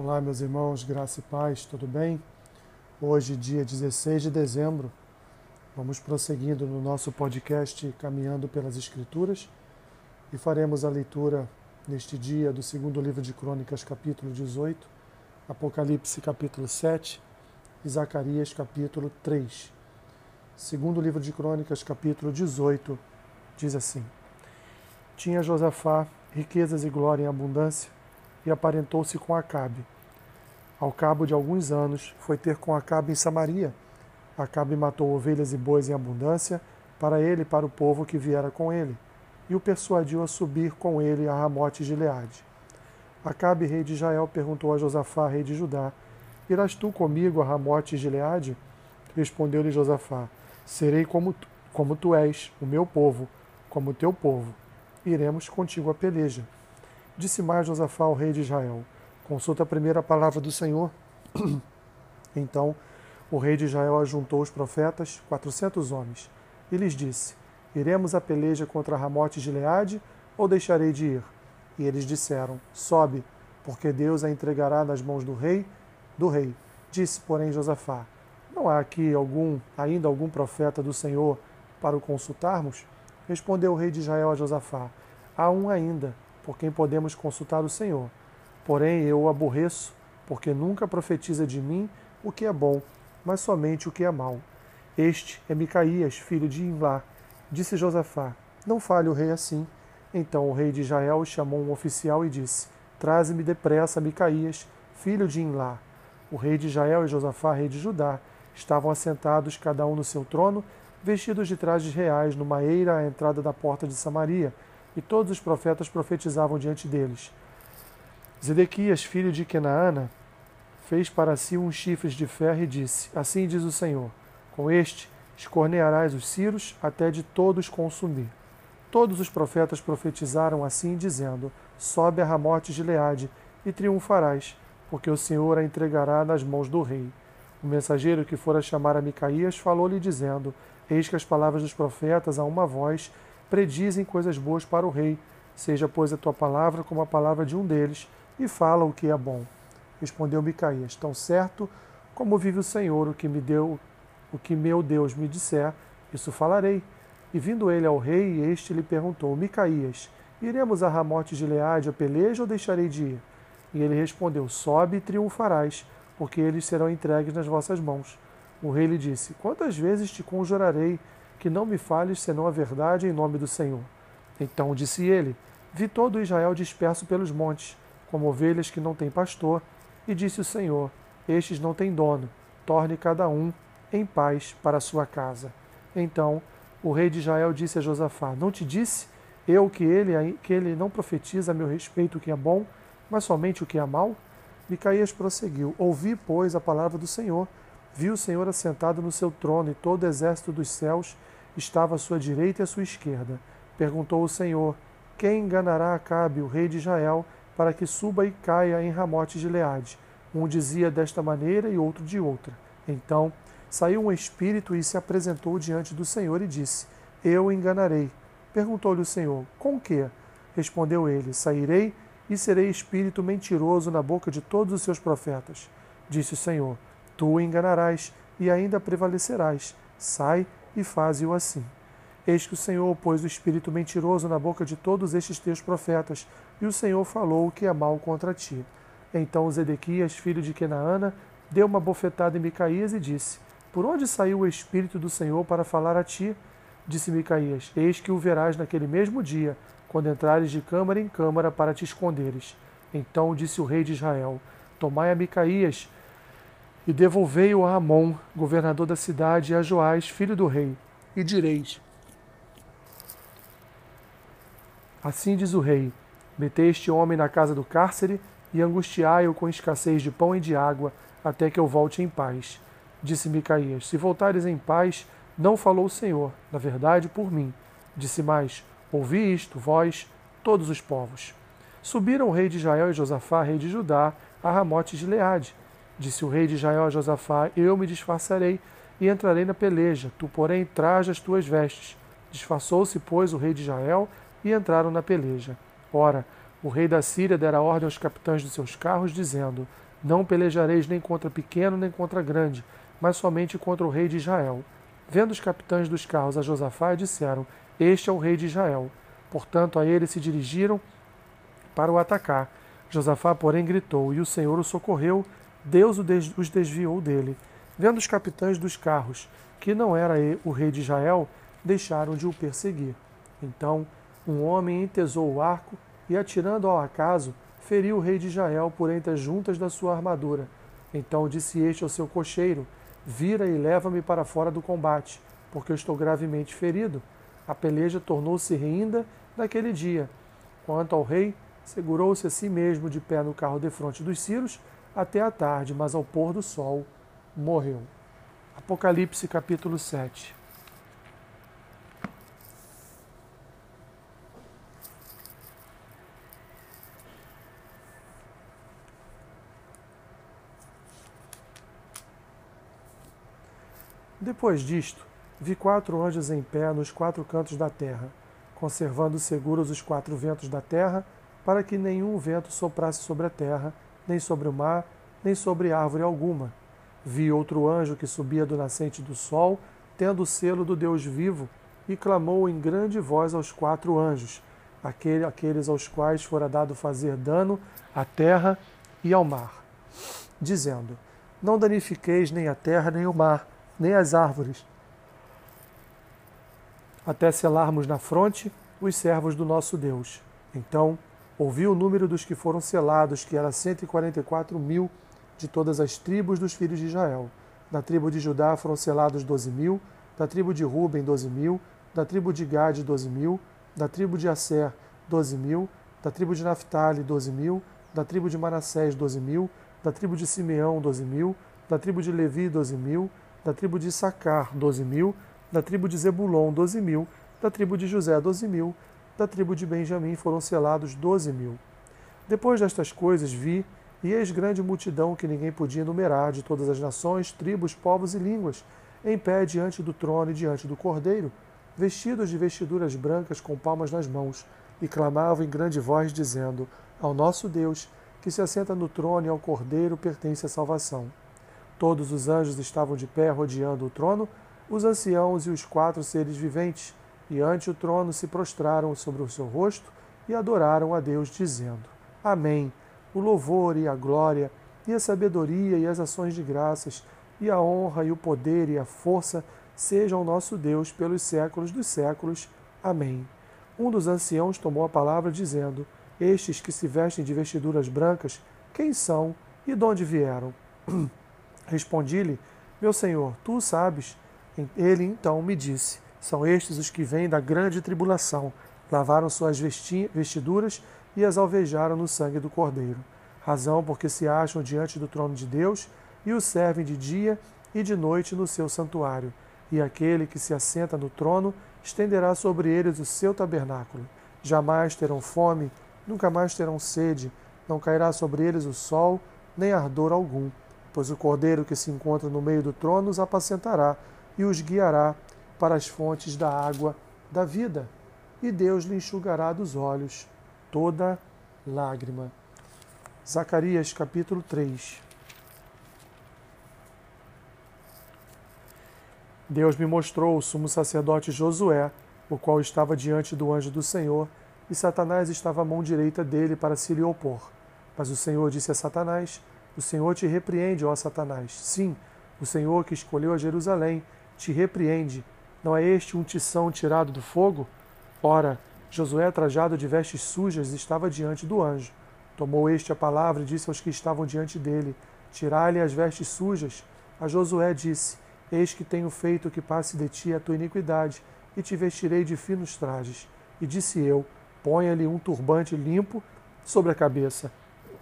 Olá, meus irmãos, graça e paz, tudo bem? Hoje, dia 16 de dezembro, vamos prosseguindo no nosso podcast Caminhando pelas Escrituras e faremos a leitura neste dia do segundo livro de Crônicas, capítulo 18, Apocalipse, capítulo 7 e Zacarias, capítulo 3. Segundo livro de Crônicas, capítulo 18, diz assim: Tinha Josafá riquezas e glória em abundância e aparentou-se com Acabe. Ao cabo de alguns anos, foi ter com Acabe em Samaria. Acabe matou ovelhas e bois em abundância, para ele e para o povo que viera com ele, e o persuadiu a subir com ele a Ramote de Gileade. Acabe, rei de Israel, perguntou a Josafá, rei de Judá: Irás tu comigo a Ramote de Gileade? Respondeu-lhe Josafá: Serei como tu, como tu és, o meu povo, como o teu povo. Iremos contigo a peleja. Disse mais Josafá ao rei de Israel: Consulta a primeira palavra do Senhor. então o rei de Israel ajuntou os profetas, quatrocentos homens, e lhes disse: Iremos a peleja contra Ramote de Leade ou deixarei de ir? E eles disseram: Sobe, porque Deus a entregará nas mãos do rei, do rei. Disse, porém, Josafá: Não há aqui algum, ainda algum profeta do Senhor para o consultarmos? Respondeu o rei de Israel a Josafá: Há um ainda, por quem podemos consultar o Senhor. Porém, eu o aborreço, porque nunca profetiza de mim o que é bom, mas somente o que é mal. Este é Micaías, filho de Imlá. Disse Josafá: Não fale o rei assim. Então o rei de Israel chamou um oficial e disse: Traze-me depressa Micaías, filho de Imlá. O rei de Israel e Josafá, rei de Judá, estavam assentados, cada um no seu trono, vestidos de trajes reais, numa eira à entrada da porta de Samaria, e todos os profetas profetizavam diante deles. Zedequias, filho de Kenaana, fez para si uns chifres de ferro e disse: Assim diz o Senhor: Com este escornearás os ciros até de todos consumir. Todos os profetas profetizaram assim, dizendo: Sobe a Ramote de Leade e triunfarás, porque o Senhor a entregará nas mãos do rei. O mensageiro que fora chamar a Micaías falou-lhe, dizendo: Eis que as palavras dos profetas a uma voz predizem coisas boas para o rei. Seja, pois, a tua palavra como a palavra de um deles, e fala o que é bom. Respondeu Micaías: Tão certo como vive o Senhor, o que me deu, o que meu Deus me disser, isso falarei. E vindo ele ao rei, este lhe perguntou: Micaías, iremos a Ramote de Leade a peleja ou deixarei de ir? E ele respondeu: Sobe e triunfarás, porque eles serão entregues nas vossas mãos. O rei lhe disse: Quantas vezes te conjurarei que não me fales senão a verdade em nome do Senhor. Então disse ele: Vi todo Israel disperso pelos montes, como ovelhas que não têm pastor, e disse o Senhor: Estes não têm dono, torne cada um em paz para a sua casa. Então o rei de Israel disse a Josafá: Não te disse eu que ele, que ele não profetiza a meu respeito o que é bom, mas somente o que é mal? Micaías prosseguiu: Ouvi, pois, a palavra do Senhor. Vi o Senhor assentado no seu trono, e todo o exército dos céus estava à sua direita e à sua esquerda. Perguntou o Senhor: Quem enganará Acabe, o rei de Israel, para que suba e caia em Ramote de Leade? Um dizia desta maneira e outro de outra. Então saiu um espírito e se apresentou diante do Senhor e disse: Eu enganarei. Perguntou-lhe o Senhor: Com que? Respondeu ele: Sairei e serei espírito mentiroso na boca de todos os seus profetas. Disse o Senhor: Tu o enganarás e ainda prevalecerás. Sai e faze-o assim. Eis que o Senhor pôs o espírito mentiroso na boca de todos estes teus profetas, e o Senhor falou o que é mal contra ti. Então Zedequias, filho de Kenaana, deu uma bofetada em Micaías e disse: Por onde saiu o espírito do Senhor para falar a ti? Disse Micaías: Eis que o verás naquele mesmo dia, quando entrares de câmara em câmara para te esconderes. Então disse o rei de Israel: Tomai a Micaías, e devolvei-o a Amon, governador da cidade, e a Joás, filho do rei, e direis: Assim diz o rei: Metei este homem na casa do cárcere e angustiai-o com escassez de pão e de água, até que eu volte em paz. Disse Micaías: Se voltares em paz, não falou o Senhor, na verdade, por mim. Disse mais: Ouvi isto, vós, todos os povos. Subiram o rei de Israel e Josafá, rei de Judá, a Ramote de Leade Disse o rei de Israel a Josafá: Eu me disfarçarei e entrarei na peleja, tu, porém, traja as tuas vestes. Disfarçou-se, pois, o rei de Israel e entraram na peleja. Ora, o rei da Síria dera ordem aos capitães de seus carros, dizendo: Não pelejareis nem contra pequeno nem contra grande, mas somente contra o rei de Israel. Vendo os capitães dos carros a Josafá, disseram: Este é o rei de Israel. Portanto, a ele se dirigiram para o atacar. Josafá, porém, gritou, e o Senhor o socorreu, Deus os desviou dele. Vendo os capitães dos carros que não era o rei de Israel, deixaram de o perseguir. Então, um homem entesou o arco e, atirando ao acaso, feriu o rei de Israel por entre as juntas da sua armadura. Então disse este ao seu cocheiro: Vira e leva-me para fora do combate, porque eu estou gravemente ferido. A peleja tornou-se reinda naquele dia. Quanto ao rei, segurou-se a si mesmo de pé no carro de fronte dos Círios até a tarde, mas ao pôr do sol morreu. Apocalipse capítulo 7. Depois disto, vi quatro anjos em pé nos quatro cantos da terra, conservando seguros os quatro ventos da terra, para que nenhum vento soprasse sobre a terra, nem sobre o mar, nem sobre árvore alguma. Vi outro anjo que subia do nascente do sol, tendo o selo do Deus vivo, e clamou em grande voz aos quatro anjos, aquele, aqueles aos quais fora dado fazer dano à terra e ao mar, dizendo: Não danifiqueis nem a terra nem o mar nem as árvores, até selarmos na fronte os servos do nosso Deus. Então ouvi o número dos que foram selados, que era 144 mil de todas as tribos dos filhos de Israel. Da tribo de Judá foram selados doze mil, da tribo de Ruben, doze mil, da tribo de Gade, doze mil, da tribo de Asser, doze mil, da tribo de Naphtali, doze mil, da tribo de Manassés, doze mil, da tribo de Simeão, doze mil, da tribo de Levi, doze mil, da tribo de Sacar, 12 mil, da tribo de Zebulon, 12 mil, da tribo de José, 12 mil, da tribo de Benjamim foram selados 12 mil. Depois destas coisas vi, e eis grande multidão que ninguém podia enumerar, de todas as nações, tribos, povos e línguas, em pé diante do trono e diante do cordeiro, vestidos de vestiduras brancas com palmas nas mãos, e clamavam em grande voz, dizendo: Ao nosso Deus, que se assenta no trono e ao cordeiro pertence a salvação. Todos os anjos estavam de pé rodeando o trono, os anciãos e os quatro seres viventes, e ante o trono se prostraram sobre o seu rosto e adoraram a Deus, dizendo: Amém. O louvor e a glória, e a sabedoria e as ações de graças, e a honra e o poder e a força sejam nosso Deus pelos séculos dos séculos. Amém. Um dos anciãos tomou a palavra, dizendo: Estes que se vestem de vestiduras brancas, quem são e de onde vieram? Respondi-lhe: Meu senhor, tu sabes. Ele então me disse: São estes os que vêm da grande tribulação. Lavaram suas vestiduras e as alvejaram no sangue do Cordeiro. Razão porque se acham diante do trono de Deus e o servem de dia e de noite no seu santuário. E aquele que se assenta no trono estenderá sobre eles o seu tabernáculo. Jamais terão fome, nunca mais terão sede, não cairá sobre eles o sol, nem ardor algum pois o cordeiro que se encontra no meio do trono os apacentará e os guiará para as fontes da água da vida, e Deus lhe enxugará dos olhos toda lágrima. Zacarias capítulo 3 Deus me mostrou o sumo sacerdote Josué, o qual estava diante do anjo do Senhor, e Satanás estava à mão direita dele para se lhe opor. Mas o Senhor disse a Satanás: o Senhor te repreende, ó Satanás. Sim, o Senhor que escolheu a Jerusalém te repreende. Não é este um tição tirado do fogo? Ora, Josué, trajado de vestes sujas, estava diante do anjo. Tomou este a palavra e disse aos que estavam diante dele: Tirai-lhe as vestes sujas. A Josué disse: Eis que tenho feito que passe de ti a tua iniquidade, e te vestirei de finos trajes. E disse eu: Ponha-lhe um turbante limpo sobre a cabeça.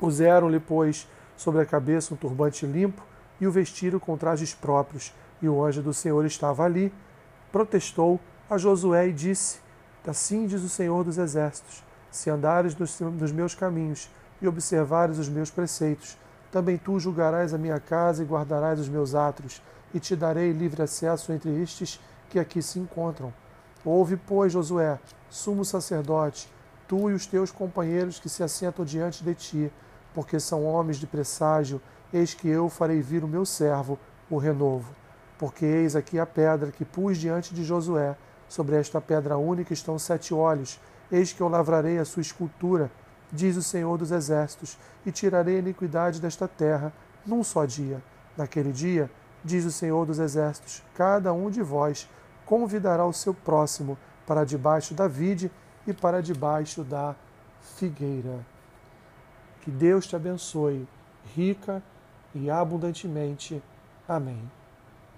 Puseram-lhe, pois, sobre a cabeça um turbante limpo e o vestiram com trajes próprios. E o anjo do Senhor estava ali. Protestou a Josué e disse: Assim diz o Senhor dos Exércitos: Se andares nos meus caminhos e observares os meus preceitos, também tu julgarás a minha casa e guardarás os meus átrios, e te darei livre acesso entre estes que aqui se encontram. Ouve, pois, Josué, sumo sacerdote, tu e os teus companheiros que se assentam diante de ti, porque são homens de presságio, eis que eu farei vir o meu servo, o renovo. Porque eis aqui a pedra que pus diante de Josué, sobre esta pedra única estão sete olhos, eis que eu lavrarei a sua escultura, diz o Senhor dos Exércitos, e tirarei a iniquidade desta terra num só dia. Naquele dia, diz o Senhor dos Exércitos, cada um de vós convidará o seu próximo para debaixo da vide e para debaixo da figueira. Que Deus te abençoe, rica e abundantemente. Amém.